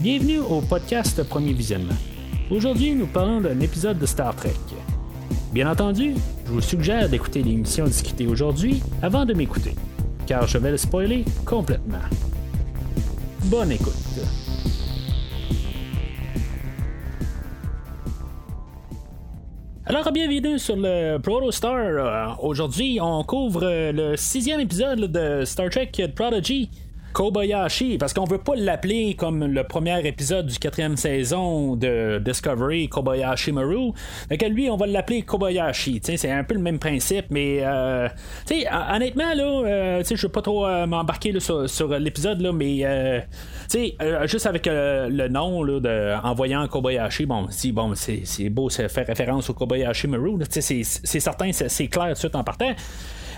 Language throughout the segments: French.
Bienvenue au podcast Premier Visionnement. Aujourd'hui, nous parlons d'un épisode de Star Trek. Bien entendu, je vous suggère d'écouter l'émission discutée aujourd'hui avant de m'écouter, car je vais le spoiler complètement. Bonne écoute. Alors, bienvenue sur le Protostar. Euh, Aujourd'hui, on couvre le sixième épisode de Star Trek Prodigy. Kobayashi, parce qu'on veut pas l'appeler comme le premier épisode du quatrième saison de Discovery, Kobayashi Maru. Donc lui, on va l'appeler Kobayashi. C'est un peu le même principe, mais euh, honnêtement, là, euh, je veux pas trop euh, m'embarquer sur, sur l'épisode, là, mais euh, euh, juste avec euh, le nom là, de, en voyant Kobayashi, bon, si bon, c'est beau, ça fait référence au Kobayashi Maru. C'est certain, c'est clair tout de suite en partant.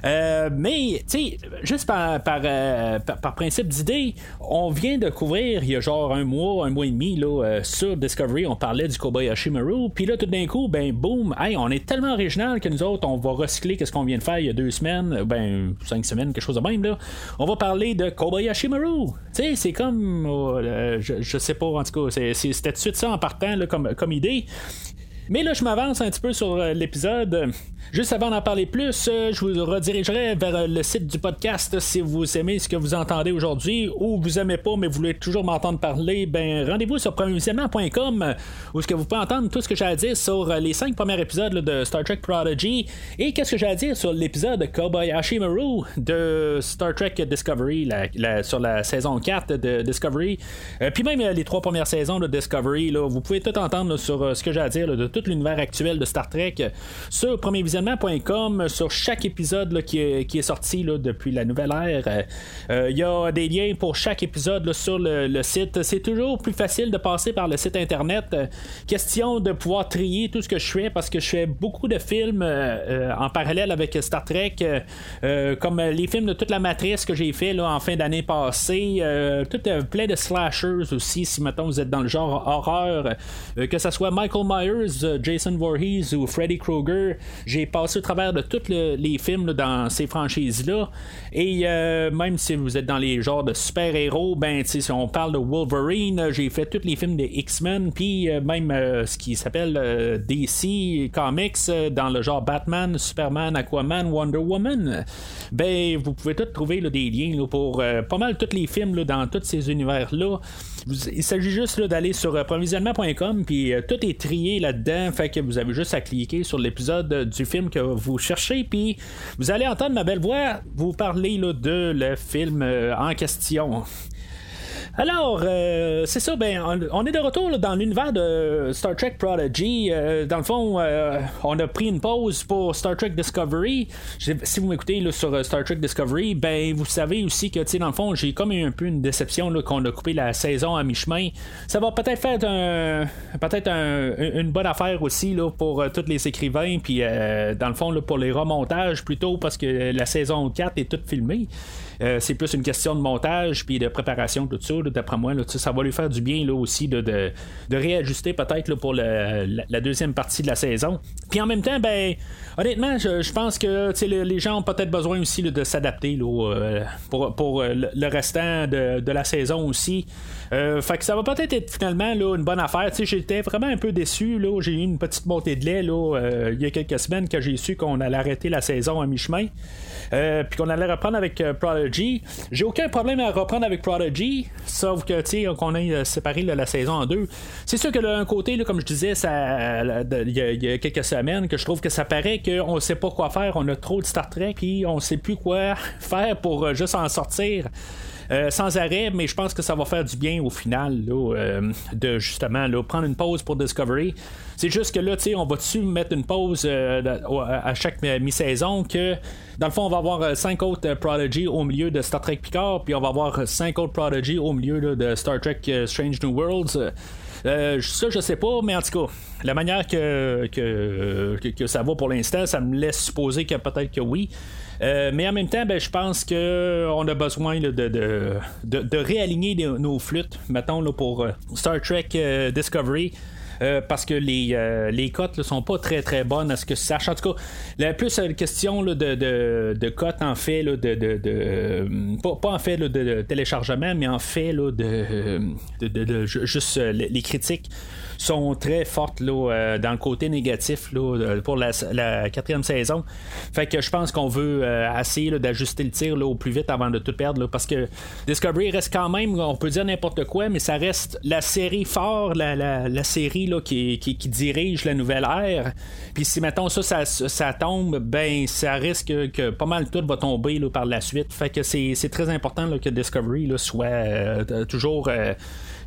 Euh, mais, tu sais, juste par, par, euh, par, principe d'idée, on vient de couvrir il y a genre un mois, un mois et demi, là, euh, sur Discovery, on parlait du Kobayashi Maru, puis là, tout d'un coup, ben, boum, hey, on est tellement original que nous autres, on va recycler qu'est-ce qu'on vient de faire il y a deux semaines, ben, cinq semaines, quelque chose de même, là. On va parler de Kobayashi Maru. Tu sais, c'est comme, oh, je, je, sais pas, en tout cas, c'était tout de suite ça en partant, là, comme, comme idée. Mais là, je m'avance un petit peu sur l'épisode. Juste avant d'en parler plus, euh, je vous redirigerai vers euh, le site du podcast si vous aimez ce que vous entendez aujourd'hui ou vous aimez pas mais vous voulez toujours m'entendre parler. Ben rendez-vous sur premiervisionnement.com où ce que vous pouvez entendre tout ce que j'ai à dire sur euh, les cinq premiers épisodes de Star Trek Prodigy et qu'est-ce que j'ai à dire sur l'épisode Kobayashi Maru de Star Trek Discovery sur la saison 4 de Discovery. puis même les trois premières saisons de Discovery, là, vous pouvez tout entendre sur ce que j'ai à dire de tout l'univers actuel de Star Trek sur Premier sur chaque épisode qui, est, sorti depuis la nouvelle ère. Il euh, euh, y a des liens pour chaque épisode sur le, site. C'est toujours plus facile de passer par le site internet. Euh, question de pouvoir trier tout ce que je fais parce que je fais beaucoup de films en parallèle avec Star Trek, comme les films de toute la matrice que j'ai fait en fin d'année passée. tout plein de slashers aussi, si maintenant vous êtes dans le genre horreur, que ce soit Michael Myers, Jason Voorhees ou Freddy Krueger. J'ai passé au travers de tous les films dans ces franchises-là. Et euh, même si vous êtes dans les genres de super-héros, ben, si on parle de Wolverine, j'ai fait tous les films des X-Men, puis euh, même euh, ce qui s'appelle DC Comics dans le genre Batman, Superman, Aquaman, Wonder Woman. Ben, vous pouvez tous trouver des liens pour pas mal tous les films dans tous ces univers-là. Il s'agit juste d'aller sur provisionnement.com, puis tout est trié là-dedans, fait que vous avez juste à cliquer sur l'épisode du film que vous cherchez, puis vous allez entendre ma belle voix vous parler là, de le film euh, en question. Alors, euh, c'est ça, ben, on, est de retour dans l'univers de Star Trek Prodigy. Euh, dans le fond, euh, on a pris une pause pour Star Trek Discovery. Si vous m'écoutez sur Star Trek Discovery, ben, vous savez aussi que, dans le fond, j'ai comme eu un peu une déception qu'on a coupé la saison à mi-chemin. Ça va peut-être faire un, peut-être une bonne affaire aussi là, pour tous les écrivains, puis dans le fond, là, pour les remontages plutôt, parce que la saison 4 est toute filmée. Euh, c'est plus une question de montage puis de préparation, tout ça. D'après moi, ça va lui faire du bien là, aussi de, de, réajuster peut-être pour la, deuxième partie de la saison. Puis en même temps, ben honnêtement, je, pense que les gens ont peut-être besoin aussi de s'adapter euh, pour, pour le restant de, de la saison aussi. Euh, fait que ça va peut-être être finalement là, une bonne affaire. J'étais vraiment un peu déçu. Là. J'ai eu une petite montée de lait là, euh, il y a quelques semaines que j'ai su qu'on allait arrêter la saison à mi-chemin. Euh, puis qu'on allait reprendre avec. J'ai aucun problème à reprendre avec Prodigy, sauf que tu qu'on ait séparé la saison en deux. C'est sûr que d'un côté, comme je disais, il y, a quelques semaines, que je trouve que ça paraît qu'on ne sait pas quoi faire, on a trop de Star Trek, puis on sait plus quoi faire pour juste en sortir. Euh, sans arrêt, mais je pense que ça va faire du bien au final euh, de justement prendre une pause pour Discovery. C'est juste que là, on va-tu mettre une pause euh, à chaque mi-saison que dans le fond, on va avoir cinq autres Prodigy au milieu de Star Trek Picard, puis on va avoir cinq autres Prodigy au milieu de Star Trek Strange New Worlds. ça, je sais pas, mais en tout cas, la manière que, que ça va pour l'instant, ça me laisse supposer que peut-être que oui. Euh, mais en même temps, ben, je pense qu'on a besoin de, de, réaligner nos flûtes, mettons, là, pour euh, Star Trek euh, Discovery. Parce que les, les cotes ne sont pas très très bonnes à ce que ça sache. En tout cas, la plus une question de, de, de cotes en fait, de, de, pas, en fait de téléchargement, mais en fait de, de, juste les critiques sont très fortes euh, dans le côté négatif euh, pour la, quatrième saison. Fait que je pense qu'on veut euh, essayer d'ajuster le tir au plus vite avant de tout perdre. parce que Discovery reste quand même, on peut dire n'importe quoi, mais ça reste la série fort, la, série qui, dirige la nouvelle ère. Puis si mettons ça, ça, tombe, ben ça risque que pas mal tout va tomber par la suite. Fait que c'est, très important que Discovery soit toujours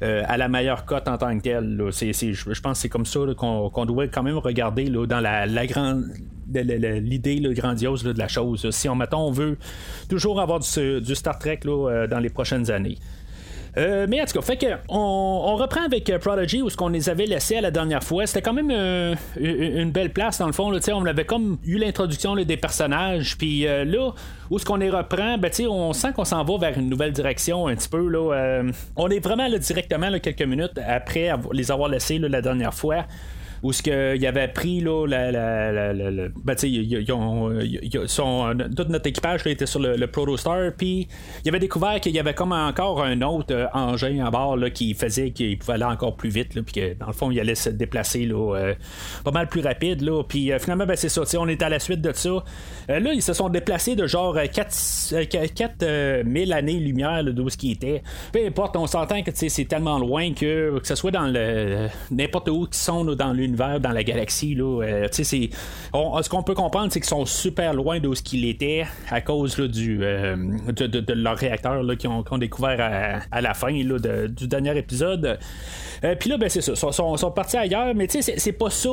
à la meilleure cote en tant que telle. je, pense que c'est comme ça qu'on, doit quand même regarder dans l'idée grandiose de la chose. Si on, mettons, on veut toujours avoir du, Star Trek euh, dans les prochaines années. Euh, mais en tout cas, fait que on, reprend avec euh, Prodigy où ce qu'on les avait laissés à la dernière fois. C'était quand même euh, une belle place dans le fond. On avait comme eu l'introduction des personnages. Puis là, où ce qu'on les reprend, ben, on sent qu'on s'en va vers une nouvelle direction un petit peu. Là, on est vraiment là, directement quelques minutes après les avoir laissés la dernière fois où ce qu'il avait pris là, la, la, la, tout notre équipage était sur le, Protostar, puis il avait découvert qu'il y avait comme encore un autre euh, engin à bord là, qui faisait qu'il pouvait aller encore plus vite, puis que dans le fond il allait se déplacer là, euh, pas mal plus rapide, là, puis euh, finalement ben, c'est ça, on est à la suite de ça. là ils se sont déplacés de genre 4, 4000 années-lumière d'où ce qui était. Peu importe, on s'entend que c'est tellement loin que que ce soit dans le n'importe où qu'ils sont dans l'univers dans la galaxie. Là, euh, ce qu'on peut comprendre, c'est qu'ils sont super loin de ce qu'ils étaient à cause du, euh, de, leur réacteur qu'ils ont, découvert à, la fin du dernier épisode. Euh, puis là, ben, c'est ça. Ils sont, partis ailleurs, mais c'est pas ça.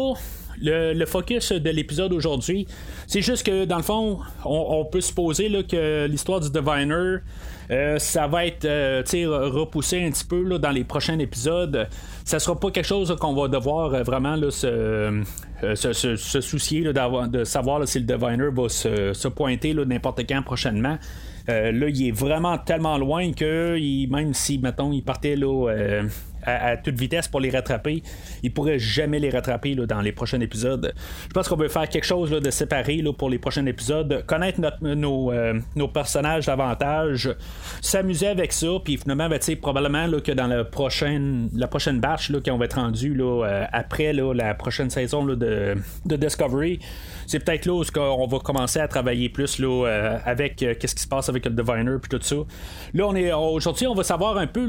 Le, focus de l'épisode aujourd'hui, c'est juste que dans le fond, on, peut supposer là, que l'histoire du Diviner, ça va être repoussé un petit peu là, dans les prochains épisodes ça sera pas quelque chose qu'on va devoir euh, vraiment là, se, euh, se, soucier de savoir si le diviner va se, pointer n'importe quand prochainement. Euh, là, il est vraiment tellement loin que même si, mettons, il partait là, à, toute vitesse pour les rattraper. Ils pourraient jamais les rattraper dans les prochains épisodes. Je pense qu'on veut faire quelque chose de séparé pour les prochains épisodes, connaître nos, euh, nos, personnages davantage, s'amuser avec ça, puis finalement, ben, probablement que dans la prochaine, la prochaine batch qu'on va être rendu euh, après la prochaine saison de, Discovery, c'est peut-être là où on va commencer à travailler plus euh, avec qu'est-ce qui se passe avec le Diviner puis tout ça. Là, on est aujourd'hui, on va savoir un peu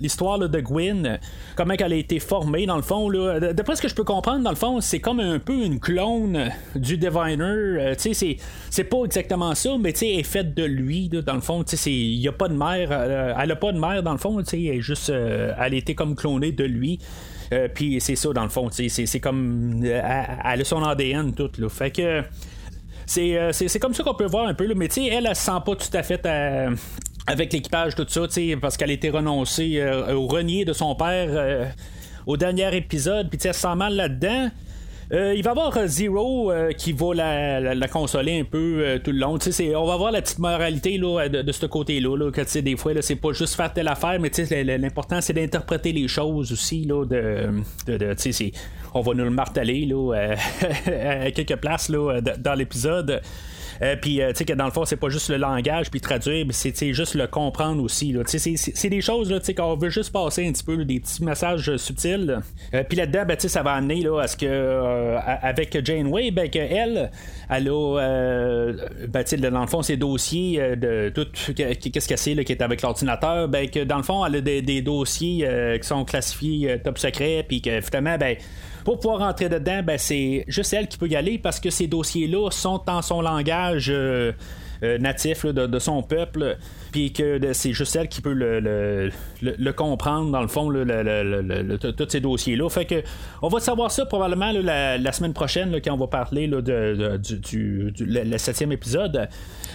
l'histoire de Gwyn, comment elle a été formée dans le fond. D'après ce que je peux comprendre, dans le fond, c'est comme un peu une clone du Diviner. Euh, c'est pas exactement ça, mais elle est faite de lui. dans le fond, il n'y a pas de mère. elle a pas de mère dans le fond. Elle est juste, elle été comme clonée de lui. Euh, puis c'est ça, dans le fond. C'est comme. Euh, elle a son ADN, tout. Là. Fait que. Euh, c'est comme ça qu'on peut voir un peu. Là. Mais elle, elle se sent pas tout à fait avec l'équipage, tout ça, parce qu'elle été renoncée au renier de son père au dernier épisode. Puis elle se sent mal là-dedans. Euh, il va y avoir euh, Zero euh, qui va la, consoler un peu tout le long. on va voir la petite moralité là, de, ce côté-là. Là, que des fois, c'est pas juste faire telle affaire, mais l'important c'est d'interpréter les choses aussi. Là, de, de, on va nous le marteler là, à quelques places là, dans l'épisode. Euh, puis, euh, tu sais, que dans le fond, c'est pas juste le langage, puis traduire, c'est juste le comprendre aussi. C'est des choses, là, qu'on veut juste passer un petit peu, des petits messages subtils. Euh, puis là-dedans, ben, ça va amener là, à ce que, avec Janeway, ben, qu'elle, elle a, ben, dans le fond, ses dossiers de tout, qu'est-ce qu'elle sait, qui est avec l'ordinateur, ben, que dans le fond, elle a des, des dossiers qui sont classifiés top secret, puis que finalement, ben, pour pouvoir rentrer dedans, ben, c'est juste elle qui peut y aller parce que ces dossiers-là sont en son langage euh, euh, natif de, son peuple puis que c'est juste elle qui peut le, comprendre dans le fond tous ces dossiers là fait que on va savoir ça probablement la, semaine prochaine quand on va parler de, du, le, septième épisode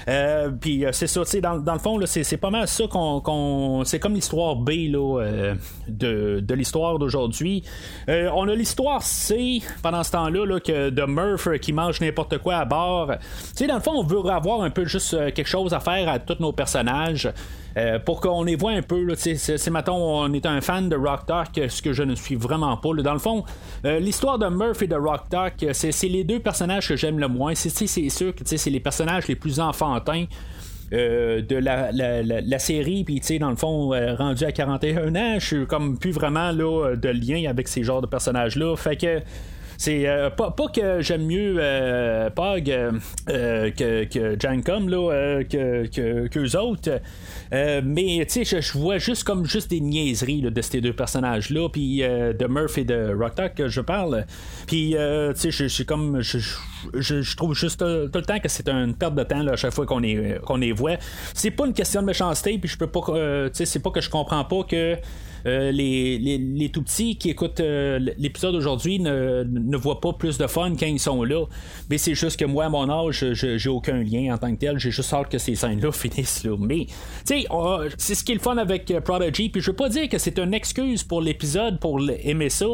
euh, puis euh, c'est ça, dans, dans le fond, c'est pas mal ça qu'on. c'est comme l'histoire B là, de, de l'histoire d'aujourd'hui. on a l'histoire C pendant ce temps-là que de Murph qui mange n'importe quoi à bord. sais dans le fond, on veut avoir un peu juste quelque chose à faire à tous nos personnages. pour qu'on les voit un peu, mettons, on est un fan de Rock Talk, ce que je ne suis vraiment pas. Dans le fond, l'histoire de Murph et de Rock Talk, c'est les deux personnages que j'aime le moins. C'est sûr que c'est les personnages les plus enfantins. Euh, de la, la, série, puis tu sais, dans le fond, euh, rendu à 41 ans, je suis comme plus vraiment là, de lien avec ces genres de personnages-là. Fait que c'est euh, pas, que j'aime mieux euh, Pog euh, que, que Jancom là, que, que, qu'eux autres. mais tu sais, je, vois juste comme juste des niaiseries de ces deux personnages-là, puis de Murph et de Rock que je parle. Puis tu sais, je je, trouve juste tout, le temps que c'est une perte de temps à chaque fois qu'on les, qu'on les voit. C'est pas une question de méchanceté, puis je peux pas, tu sais, c'est pas que je comprends pas que euh, les, tout petits qui écoutent euh, l'épisode aujourd'hui ne, ne, voient pas plus de fun quand ils sont là. Mais c'est juste que moi, à mon âge, j'ai aucun lien en tant que tel. J'ai juste hâte que ces scènes-là finissent là. Mais, tu sais, c'est ce qui est le fun avec euh, Prodigy. Puis je veux pas dire que c'est une excuse pour l'épisode pour aimer ça.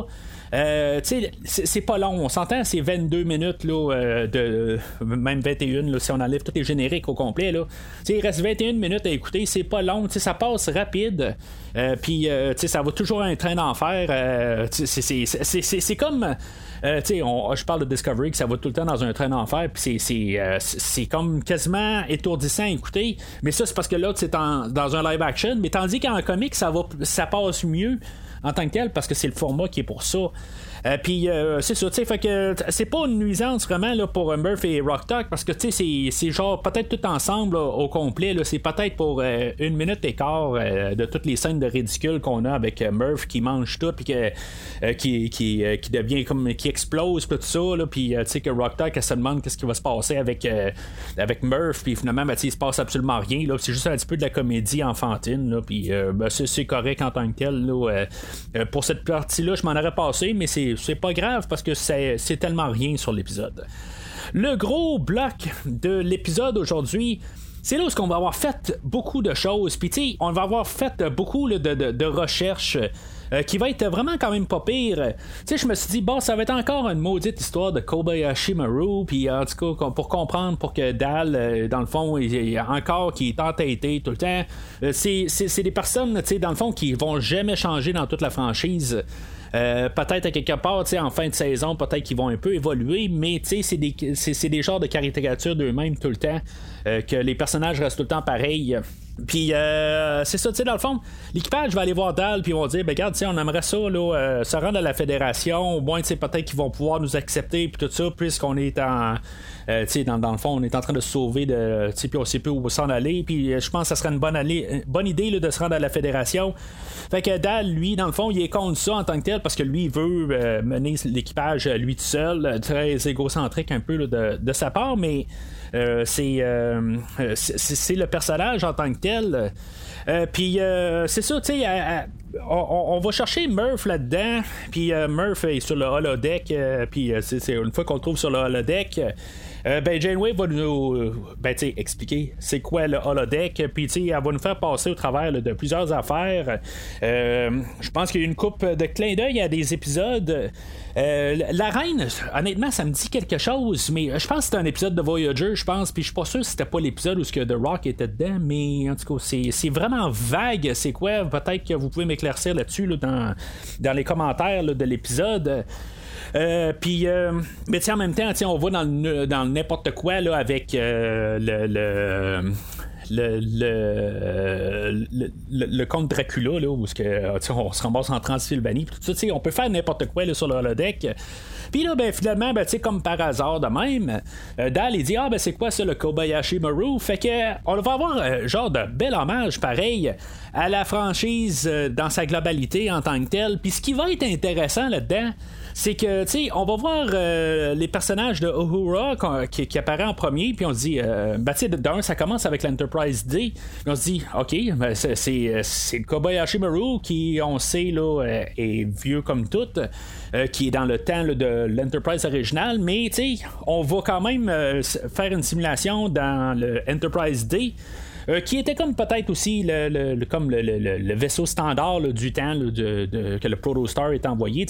Euh, c'est pas long. On s'entend, c'est 22 minutes, là, euh, de, même 21, là, si on enlève tous les génériques au complet. Là. il reste 21 minutes à écouter. C'est pas long. Ça passe rapide. Euh, puis, ça va toujours un train d'enfer. c'est comme. je parle de Discovery, que ça va tout le temps dans un train d'enfer, puis c'est comme quasiment étourdissant à écouter. Mais ça, c'est parce que là, c'est dans un live action. Mais tandis qu'en comique, ça, ça passe mieux en tant que tel parce que c'est le format qui est pour ça. Euh, puis euh, c'est ça, tu sais, fait que c'est pas une nuisance vraiment là, pour Murph et Rock Talk parce que tu sais, c'est genre peut-être tout ensemble au complet. C'est peut-être pour euh, une minute et quart de toutes les scènes de ridicule qu'on a avec Murph qui mange tout puis qui, qui, qui, devient comme qui explose tout ça. Puis tu sais que Rock Talk elle se demande qu'est-ce qui va se passer avec, avec Murph. Puis finalement, ben, il se passe absolument rien. C'est juste un petit peu de la comédie enfantine. Puis ben, c'est correct en tant que tel. Là, pour cette partie-là, je m'en aurais passé, mais c'est c'est pas grave parce que c'est tellement rien sur l'épisode. Le gros bloc de l'épisode aujourd'hui, c'est là où on va avoir fait beaucoup de choses. Puis, on va avoir fait beaucoup de, recherches. Euh, qui va être vraiment quand même pas pire. Tu sais, je me suis dit, bon, ça va être encore une maudite histoire de Kobayashi Maru, puis en tout cas, pour comprendre, pour que Dal, euh, dans le fond, il, encore qui est entêté tout le temps. Euh, c'est des personnes, tu sais, dans le fond, qui vont jamais changer dans toute la franchise. Euh, peut-être à quelque part, en fin de saison, peut-être qu'ils vont un peu évoluer, mais c'est des, c'est, des genres de caricatures d'eux-mêmes tout le temps, euh, que les personnages restent tout le temps pareils. Puis euh, c'est ça, tu sais, dans le fond, l'équipage va aller voir Dal, puis ils vont dire, ben, regarde, on aimerait ça, là, se rendre à la fédération, au moins, peut-être qu'ils vont pouvoir nous accepter, puis tout ça, puisqu'on est en. dans, dans, le fond, on est en train de se sauver, de, puis on sait plus où s'en aller, puis je pense que ça serait une bonne, bonne idée de se rendre à la fédération. Fait que Dal, lui, dans le fond, il est contre ça en tant que tel parce que lui, il veut euh, mener l'équipage euh, lui tout seul, euh, très égocentrique un peu de, sa part, mais c'est, c'est le personnage en tant que tel. Puis c'est ça, tu sais, on, va chercher Murph là-dedans, puis Murph est sur le holodeck, puis c'est une fois qu'on le trouve sur le holodeck. Euh, ben Janeway va nous euh, ben, expliquer c'est quoi le holodeck, puis elle va nous faire passer au travers de plusieurs affaires. Euh, je pense qu'il y a une coupe de clin d'œil à des épisodes. la reine, honnêtement, ça me dit quelque chose, mais je pense que c'était un épisode de Voyager, je pense, puis je suis pas sûr que c'était pas l'épisode où ce que The Rock était dedans, mais en tout cas, c'est vraiment vague, c'est quoi, peut-être que vous pouvez là-dessus dans, dans les commentaires de l'épisode. Euh, puis, euh, mais en même temps, on va dans, dans n'importe quoi là, avec euh, le, le le, le, le, conte Dracula, là, où que, on se ramasse en Transylvanie, tout ça, on peut faire n'importe quoi là, sur le holodeck. Puis là, ben, finalement, ben, comme par hasard de même, Dal, il dit Ah, ben, c'est quoi ça, le Kobayashi Maru? Fait que, on va avoir genre de bel hommage pareil à la franchise dans sa globalité en tant que telle. Puis ce qui va être intéressant là-dedans, c'est que, tu sais, on va voir euh, les personnages de Uhura qui, qui apparaît en premier, puis on se dit, euh, ben, tu sais, d'un, ça commence avec l'Enterprise D, on se dit, ok, ben, c'est, c'est, le Kobayashi Maru qui, on sait, là, euh, est vieux comme tout, qui est dans le temps de l'Enterprise originale, mais, on va quand même faire une simulation dans le Enterprise D. qui était comme peut-être aussi le, comme le, vaisseau standard du temps de, que le Protostar est envoyé.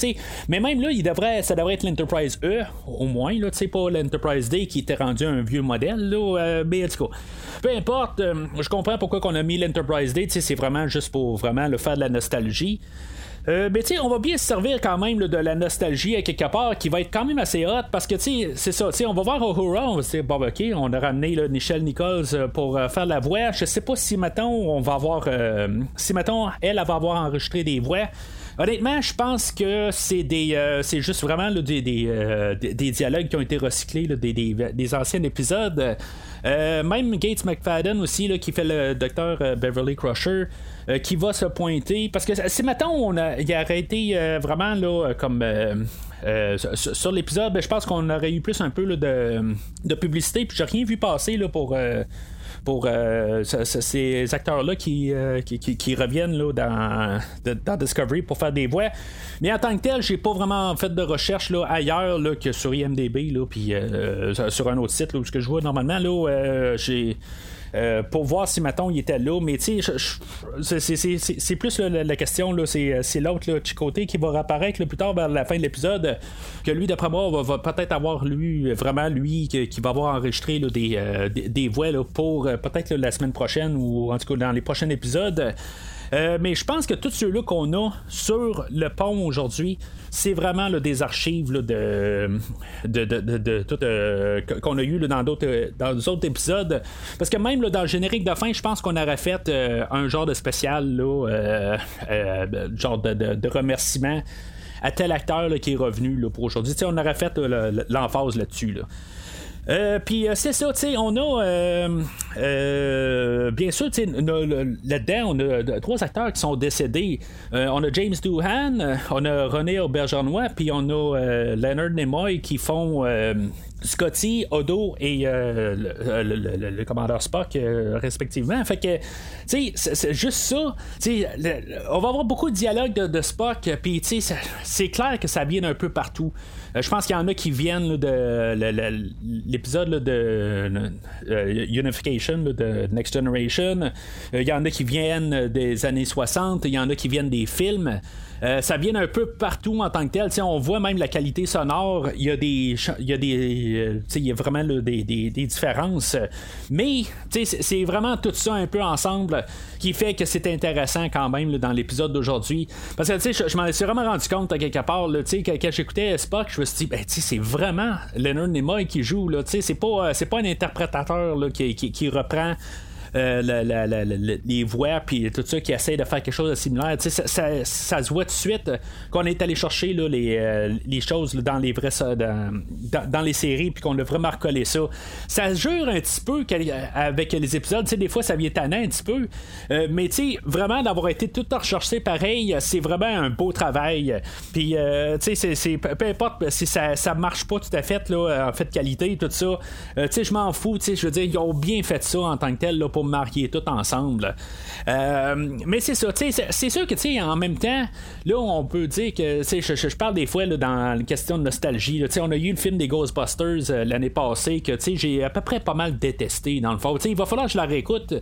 Mais même là, il devrait, ça devrait être l'Enterprise E, au moins, là, pas l'Enterprise D qui était rendu un vieux modèle. Mais en tout cas, peu importe, je comprends pourquoi on a mis l'Enterprise D, c'est vraiment juste pour vraiment le faire de la nostalgie. Euh, ben, on va bien se servir quand même de la nostalgie à quelque part qui va être quand même assez hot parce que c'est ça, on va voir Uhura, on va dire, bon, ok, on a ramené là, Nichelle Nichols euh, pour euh, faire la voix. Je sais pas si maintenant on va avoir, si maintenant elle, elle va avoir enregistré des voix. Honnêtement, je pense que c'est des, c'est juste vraiment des, des, dialogues qui ont été recyclés des, des, anciens épisodes. même Gates McFadden aussi, là, qui fait le docteur Beverly Crusher, euh, qui va se pointer. Parce que si maintenant on a, il aurait été euh, vraiment là, comme. Euh, sur l'épisode, ben, je pense qu'on aurait eu plus un peu de, publicité, puis j'ai rien vu passer là, pour pour ces acteurs-là qui, qui, reviennent là, dans, dans, Discovery pour faire des voix. Mais en tant que tel, j'ai pas vraiment fait de recherche là, ailleurs là, que sur IMDB, puis sur un autre site là, où je vois normalement. Là, j'ai euh, pour voir si maintenant il était là. Mais tu sais, c'est plus la, question, c'est l'autre, Chicoté, qui va réapparaître plus tard vers la fin de l'épisode. Que lui, d'après moi, va, peut-être avoir lui, vraiment lui, qui, va avoir enregistré des, euh, des, voix pour euh, peut-être la semaine prochaine ou en tout cas dans les prochains épisodes. Euh, mais je pense que tous ceux-là qu'on a sur le pont aujourd'hui, c'est vraiment des archives de, tout euh, qu'on a eu dans d'autres dans autres épisodes. Parce que même dans le générique de fin, je pense qu'on aurait fait euh, un genre de spécial, genre de, remerciement à tel acteur qui est revenu pour aujourd'hui. On aurait fait l'emphase là-dessus. Là. Euh, puis euh, c'est ça, tu sais, on a euh, bien sûr, tu sais, là-dedans, on a trois acteurs qui sont décédés. on a James Doohan, on a René Aubergenois, puis on a Leonard Nimoy qui font Scotty, Odo et le, commandeur Spock respectivement. Fait que, tu sais, c'est juste ça. Tu on va avoir beaucoup de dialogues de, de Spock, puis tu sais, c'est clair que ça vient un peu partout. Euh, je pense qu'il y en a qui viennent de l'épisode de euh, Unification de Next Generation. Euh, il y en a qui viennent des années 60. Il y en a qui viennent des films. Euh, ça vient un peu partout en tant que tel. on voit même la qualité sonore. Il y a des. Il y a des. Euh, il y a vraiment des, des, différences. Mais c'est vraiment tout ça un peu ensemble qui fait que c'est intéressant quand même dans l'épisode d'aujourd'hui. Parce que je, m'en suis vraiment rendu compte à quelque part. Quand, quand j'écoutais Spock, je me suis dit, ben, c'est vraiment Leonard Nimoy qui joue. C'est pas, euh, pas un interprétateur qui, qui reprend euh, les voix, puis tout ça, qui essaie de faire quelque chose de similaire. Ça, ça, ça, se voit tout de suite qu'on est allé chercher là, les, euh, les, choses dans les vrais dans, dans, les séries, puis qu'on a vraiment recollé ça. Ça jure un petit peu avec les épisodes. des fois, ça vient tanner un petit peu. Euh, mais vraiment, d'avoir été tout recherché pareil, c'est vraiment un beau travail. Puis, c'est, peu importe si ça, ça marche pas tout à fait, là, en fait, qualité, tout ça. je m'en fous. Je veux dire, ils ont bien fait ça en tant que tel là, pour marier tout ensemble. Euh, mais c'est ça, c'est sûr que tu en même temps, là, on peut dire que je, je, parle des fois là, dans la question de nostalgie. on a eu le film des Ghostbusters euh, l'année passée que j'ai à peu près pas mal détesté dans le fond. il va falloir que je la réécoute.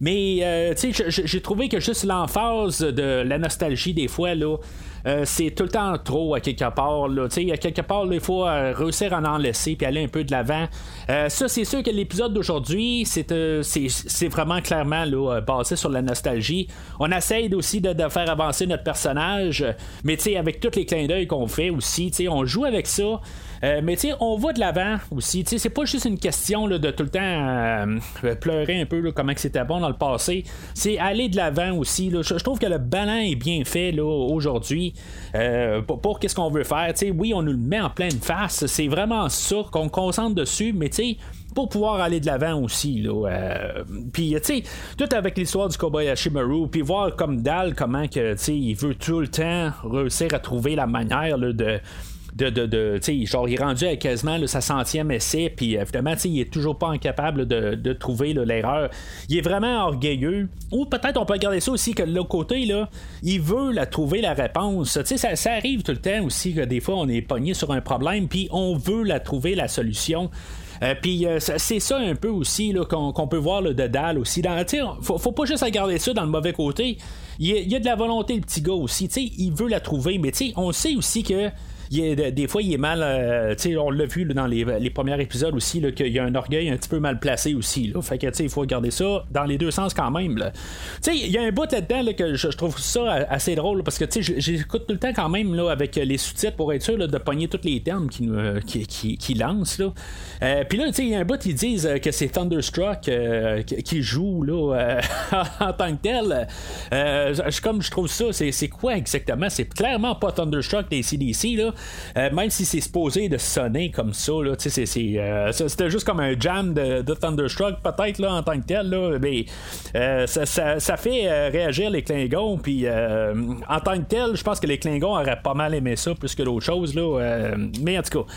Mais euh, j'ai trouvé que juste l'emphase de la nostalgie des fois, là, euh, c'est tout le temps trop à quelque part. Là. À quelque part, il faut euh, réussir à en laisser puis aller un peu de l'avant. Euh, ça, c'est sûr que l'épisode d'aujourd'hui, c'est, vraiment clairement là, basé sur la nostalgie. On essaye aussi de, faire avancer notre personnage, mais avec tous les clins d'œil qu'on fait aussi, on joue avec ça. Euh, mais tu on va de l'avant aussi. Tu c'est pas juste une question de tout le temps euh, pleurer un peu comment c'était bon dans le passé. C'est aller de l'avant aussi. Je, trouve que le ballon est bien fait là, aujourd'hui euh, pour, qu'est-ce qu'on veut faire. Tu oui, on nous le met en pleine face. C'est vraiment ça qu'on concentre dessus, mais tu sais pour pouvoir aller de l'avant aussi. Là, puis, tu sais, tout avec l'histoire du Kobayashi Maru, puis voir comme Dal, comment que, il veut tout le temps réussir à trouver la manière de de, de, de genre, il est rendu à quasiment sa centième essai, puis évidemment, il est toujours pas incapable de, de trouver l'erreur. Il est vraiment orgueilleux. Ou peut-être on peut regarder ça aussi que de l'autre côté, là, il veut la trouver la réponse. Ça, ça arrive tout le temps aussi que des fois on est pogné sur un problème, puis on veut la trouver la solution. puis c'est ça un peu aussi qu'on, peut voir le de Dal aussi. Dans, faut, faut pas juste regarder ça dans le mauvais côté. Il y, a, de la volonté, le petit gars aussi. il veut la trouver, mais on sait aussi que des fois, il est mal. Euh, on l'a vu dans les, premiers épisodes aussi, qu'il y a un orgueil un petit peu mal placé aussi. Là. Fait que, il faut regarder ça dans les deux sens quand même. Il y a un bout là-dedans que je, trouve ça assez drôle parce que j'écoute tout le temps quand même là, avec les sous-titres pour être sûr de pogner tous les termes qui, euh, qui, lancent. Euh, Puis là, il y a un bout, ils disent que c'est Thunderstruck qui joue là, en tant que tel. comme je trouve ça, c'est quoi exactement? C'est clairement pas Thunderstruck des CDC. Là. Euh, même si c'est supposé de sonner comme ça, euh, c'était juste comme un jam de, Thunderstruck, peut-être en tant que tel, mais euh, ça, fait réagir les Klingons, en tant que tel, je pense que les Klingons auraient pas mal aimé ça plus que d'autres choses, mais en tout cas.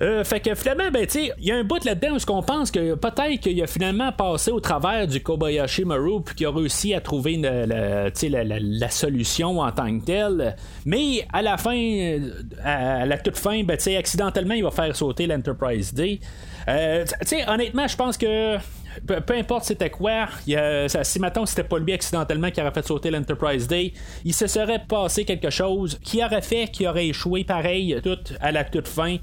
Euh, fait que finalement, ben, il y a un bout là-dedans où on pense que peut-être qu'il a finalement passé au travers du Kobayashi Maru puis qu'il a réussi à trouver la, solution en tant que telle. Mais à la fin, à la toute fin, ben, accidentellement, il va faire sauter l'Enterprise D. Euh, honnêtement, je pense que peu, importe c'était quoi, si maintenant c'était pas lui accidentellement qui aurait fait sauter l'Enterprise Day, il se serait passé quelque chose qui aurait fait qu'il aurait échoué pareil tout à la toute fin.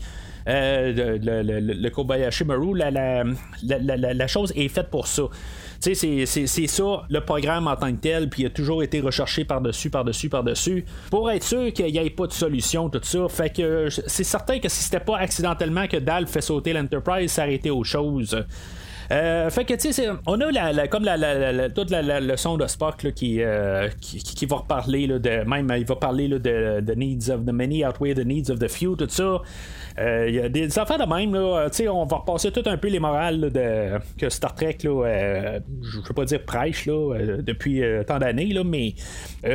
Euh, le, Kobayashi Maru, la, chose est faite pour ça. C'est, c'est ça le programme en tant que tel, puis il a toujours été recherché par-dessus, par-dessus, par-dessus, pour être sûr qu'il n'y ait pas de solution, tout ça. Fait que c'est certain que si c'était pas accidentellement que Dal fait sauter l'Enterprise, ça aurait été autre chose. Euh, fait que, tu sais, on a la, comme la, toute la, leçon de Spock qui, euh, qui, qui, va reparler, là, de, même il va parler là, de the needs of the many outweigh the needs of the few, tout ça. Il euh, y a des affaires de même, là, on va repasser tout un peu les morales de, que Star Trek, là, je veux pas dire prêche là, depuis tant d'années, là, mais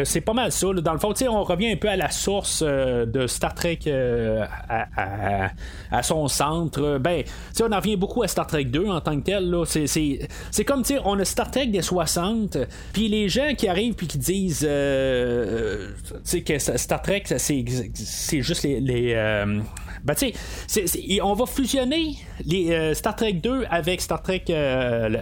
c'est pas mal ça. Dans le fond, on revient un peu à la source de Star Trek à, à, son centre. Ben, on en revient beaucoup à Star Trek 2 en tant que tel. C'est, comme, on a Star Trek des 60, puis les gens qui arrivent puis qui disent que Star Trek, c'est, c'est juste les, les ben, tu sais, on va fusionner les, euh, Star Trek 2 avec Star Trek euh,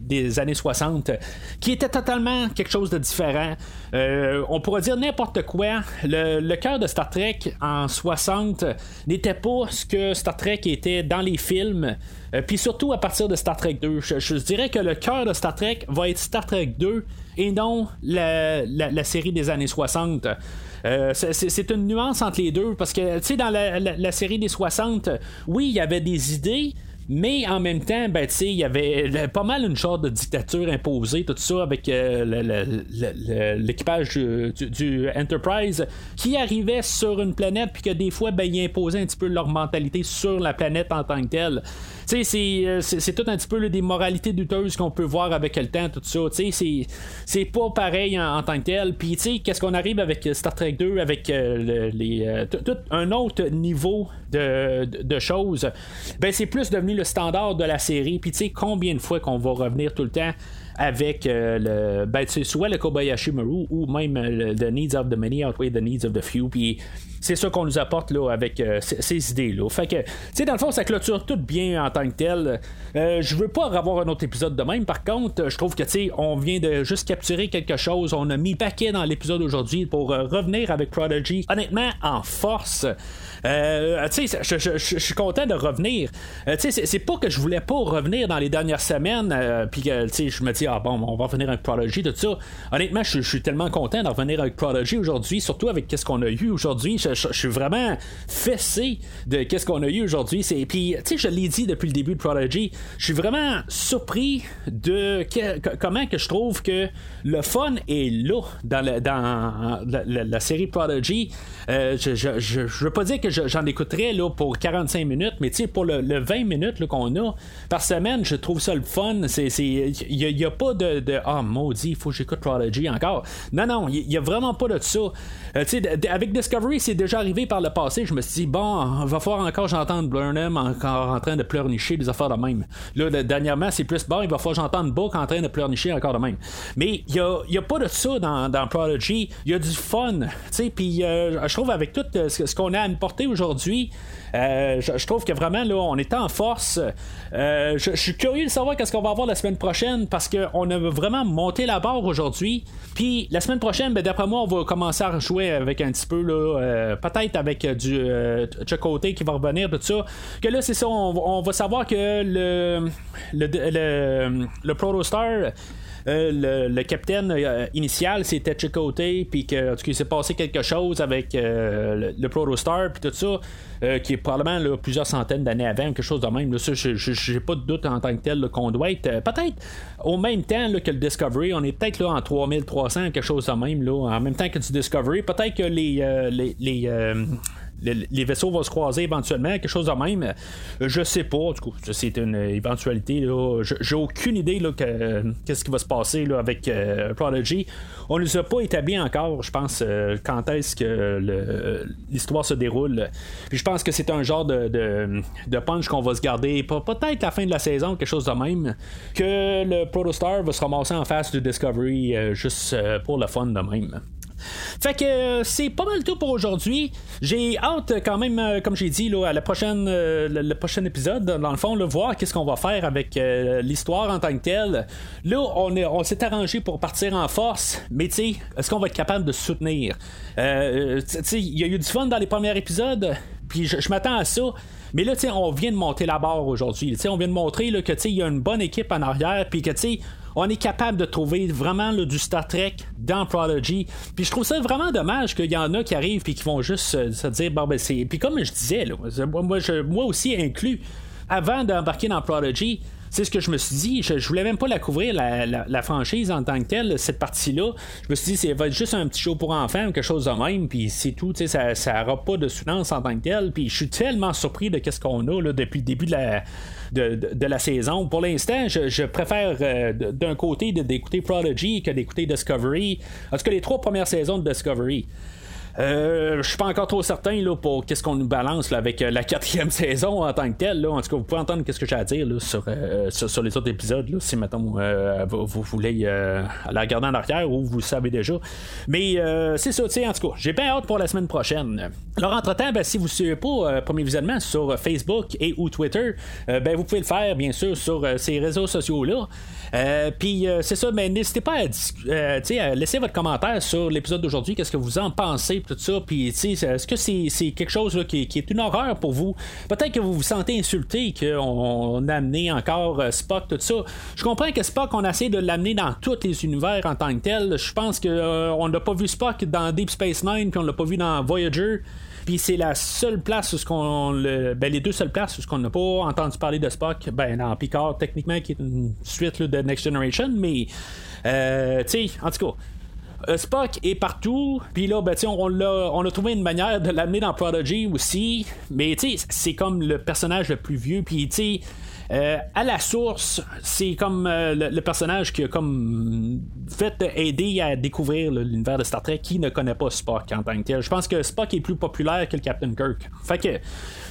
des années 60, qui était totalement quelque chose de différent. Euh, on pourrait dire n'importe quoi. Le, cœur de Star Trek en 60 n'était pas ce que Star Trek était dans les films. Puis surtout à partir de Star Trek 2. Je, dirais que le cœur de Star Trek va être Star Trek 2 et non la, la série des années 60. Euh, c'est une nuance entre les deux parce que, tu sais, dans la, série des 60, oui, il y avait des idées, mais en même temps, ben, il y avait pas mal une sorte de dictature imposée, tout ça, avec euh, l'équipage du, Enterprise qui arrivait sur une planète, puis que des fois, ben, ils imposaient un petit peu leur mentalité sur la planète en tant que telle. Euh, c'est tout un petit peu des moralités douteuses qu'on peut voir avec le temps, tout ça. C'est pas pareil en, tant que tel. Puis, qu'est-ce qu'on arrive avec Star Trek 2, avec euh, les, euh, tout un autre niveau de, de, choses? Ben, c'est plus devenu le standard de la série. Puis, tu sais, combien de fois qu'on va revenir tout le temps avec le ben, soit le Kobayashi Maru ou même le The Needs of the Many outweigh the Needs of the Few. Puis c'est ça qu'on nous apporte là, avec euh, ces, idées-là. Fait que, tu sais, dans le fond, ça clôture tout bien en tant que tel. Euh, je veux pas avoir un autre épisode de même. Par contre, je trouve que, tu sais, on vient de juste capturer quelque chose. On a mis paquet dans l'épisode aujourd'hui pour euh, revenir avec Prodigy, honnêtement, en force. Euh, tu sais, je, suis content de revenir. Euh, tu sais, c'est pas que je voulais pas revenir dans les dernières semaines, euh, puis que, tu sais, je me dis, ah bon, on va revenir avec Prodigy, tout ça. Honnêtement, je, suis tellement content de revenir avec Prodigy aujourd'hui, surtout avec qu'est-ce qu'on a eu aujourd'hui. Je, suis vraiment fessé de qu'est-ce qu'on a eu aujourd'hui. Puis, tu sais, je l'ai dit depuis le début de Prodigy, je suis vraiment surpris de comment que je trouve que le fun est là dans, la, dans la, série Prodigy. je, je, je, veux pas dire que j'en écouterais là, pour 45 minutes, mais pour le, 20 minutes qu'on a par semaine, je trouve ça le fun. Il n'y a, pas de, de Ah, maudit, il faut que j'écoute Prodigy encore. Non, non, il n'y a vraiment pas de ça. Euh, avec Discovery, c'est déjà arrivé par le passé. Je me suis dit, bon, va falloir encore j'entende Burnham encore en train de pleurnicher des affaires de même. Là, dernièrement, c'est plus bon, il va falloir j'entende Book en train de pleurnicher encore de même. Mais il n'y a, pas de ça dans, dans Prodigy. Il y a du fun. Puis euh, je trouve avec tout euh, ce qu'on a aujourd'hui, euh, je, trouve que vraiment, là, on est en force. Euh, je, suis curieux de savoir qu'est-ce qu'on va avoir la semaine prochaine parce qu'on a vraiment monté la barre aujourd'hui. Puis la semaine prochaine, ben, d'après moi, on va commencer à rejouer avec un petit peu, là, euh, peut-être avec du côté qui va revenir, tout ça. Que là, c'est ça, on, va savoir que le, le, le, le Protostar. Euh, le, capitaine euh, initial c'était Chicoté, puis qu'il s'est passé quelque chose avec euh, le, Protostar, puis tout ça. qui est probablement plusieurs centaines d'années avant, quelque chose de même. Là, ça, j'ai pas de doute en tant que tel qu'on doit être peut-être au même temps que le Discovery. On est peut-être là en 3300, quelque chose de même, là, en même temps que du Discovery. Peut-être que les les vaisseaux vont se croiser éventuellement, quelque chose de même. Euh, je sais pas, du coup, c'est une éventualité. J'ai aucune idée là, qu'est-ce qui va se passer là, avec euh, Prodigy. On ne nous a pas établi encore, je pense, euh, quand est-ce que l'histoire se déroule. Je pense que c'est un genre de, de, punch qu'on va se garder, peut-être la fin de la saison, quelque chose de même, que le Protostar va se ramasser en face du Discovery juste pour le fun de même. Fait que euh, c'est pas mal tout pour aujourd'hui. J'ai hâte quand même, euh, comme j'ai dit, là, à la prochaine, euh, le, prochain épisode, dans le fond, voir qu'est-ce qu'on va faire avec l'histoire en tant que telle. Là, on, on s'est arrangé pour partir en force, mais tu sais, est-ce qu'on va être capable de soutenir? il y a eu du fun dans les premiers épisodes, puis je, m'attends à ça. Mais là, on vient de monter la barre aujourd'hui. On vient de montrer là, que il y a une bonne équipe en arrière, puis que on est capable de trouver vraiment du Star Trek dans Prodigy. Puis je trouve ça vraiment dommage qu'il y en a qui arrivent puis qui vont juste se dire bon ben c'est. Puis comme je disais, moi, moi aussi inclus, avant d'embarquer dans Prodigy, c'est ce que je me suis dit. Je, je voulais même pas la couvrir, la, franchise en tant que telle, cette partie-là. Je me suis dit, c'est va être juste un petit show pour enfants, quelque chose de même, puis c'est tout. Ça, ça aura pas de soutenance en tant que tel. Puis je suis tellement surpris de ce qu'on a là, depuis le début de la, de, la saison. Pour l'instant, je, préfère euh, d'un côté d'écouter Prodigy que d'écouter Discovery. En tout cas, les trois premières saisons de Discovery. Euh, je suis pas encore trop certain là, pour qu'est-ce qu'on nous balance avec euh, la quatrième saison en tant que telle. Là. En tout cas, vous pouvez entendre qu'est-ce que j'ai à dire là, sur, euh, sur, les autres épisodes. Là, si maintenant vous, voulez la regarder en arrière ou vous le savez déjà. Mais c'est ça, en tout cas, j'ai bien hâte pour la semaine prochaine. Alors, entre-temps, ben, si vous ne suivez pas Premier Visionnement sur Facebook et ou Twitter, ben, vous pouvez le faire, bien sûr, sur ces réseaux sociaux-là. Puis c'est ça, mais n'hésitez pas à, à, laisser votre commentaire sur l'épisode d'aujourd'hui. Qu'est-ce que vous en pensez? Tout ça. Puis, est-ce que c'est, quelque chose qui, est une horreur pour vous? Peut-être que vous vous sentez insulté qu'on a amené encore euh, Spock, tout ça. Je comprends que Spock, on essaie de l'amener dans tous les univers en tant que tel. Je pense qu'on euh, n'a pas vu Spock dans Deep Space Nine, puis on l'a pas vu dans Voyager. Puis c'est la seule place où ce qu'on ben, les deux seules places où ce qu'on n'a pas entendu parler de Spock, ben dans Picard techniquement qui est une suite de Next Generation, mais euh, tu sais, en tout cas, euh, Spock est partout, puis là, ben, on, a, on a trouvé une manière de l'amener dans Prodigy aussi, mais c'est comme le personnage le plus vieux, puis euh, à la source, c'est comme euh, le, personnage qui a comme fait aider à découvrir l'univers de Star Trek qui ne connaît pas Spock en tant que tel. Je pense que Spock est plus populaire que le Captain Kirk. Fait que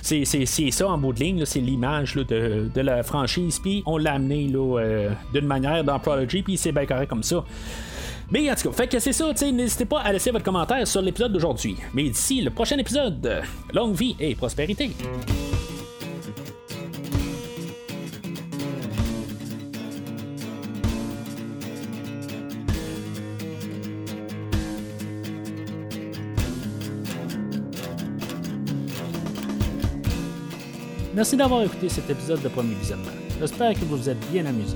c'est, ça en bout de ligne, c'est l'image de, de, la franchise, puis on l'a amené d'une manière dans Prodigy, puis c'est bien correct comme ça. Mais en tout cas, fait que c'est ça, n'hésitez pas à laisser votre commentaire sur l'épisode d'aujourd'hui. Mais d'ici le prochain épisode, longue vie et prospérité. Merci d'avoir écouté cet épisode de Premier Visionnement. J'espère que vous vous êtes bien amusé.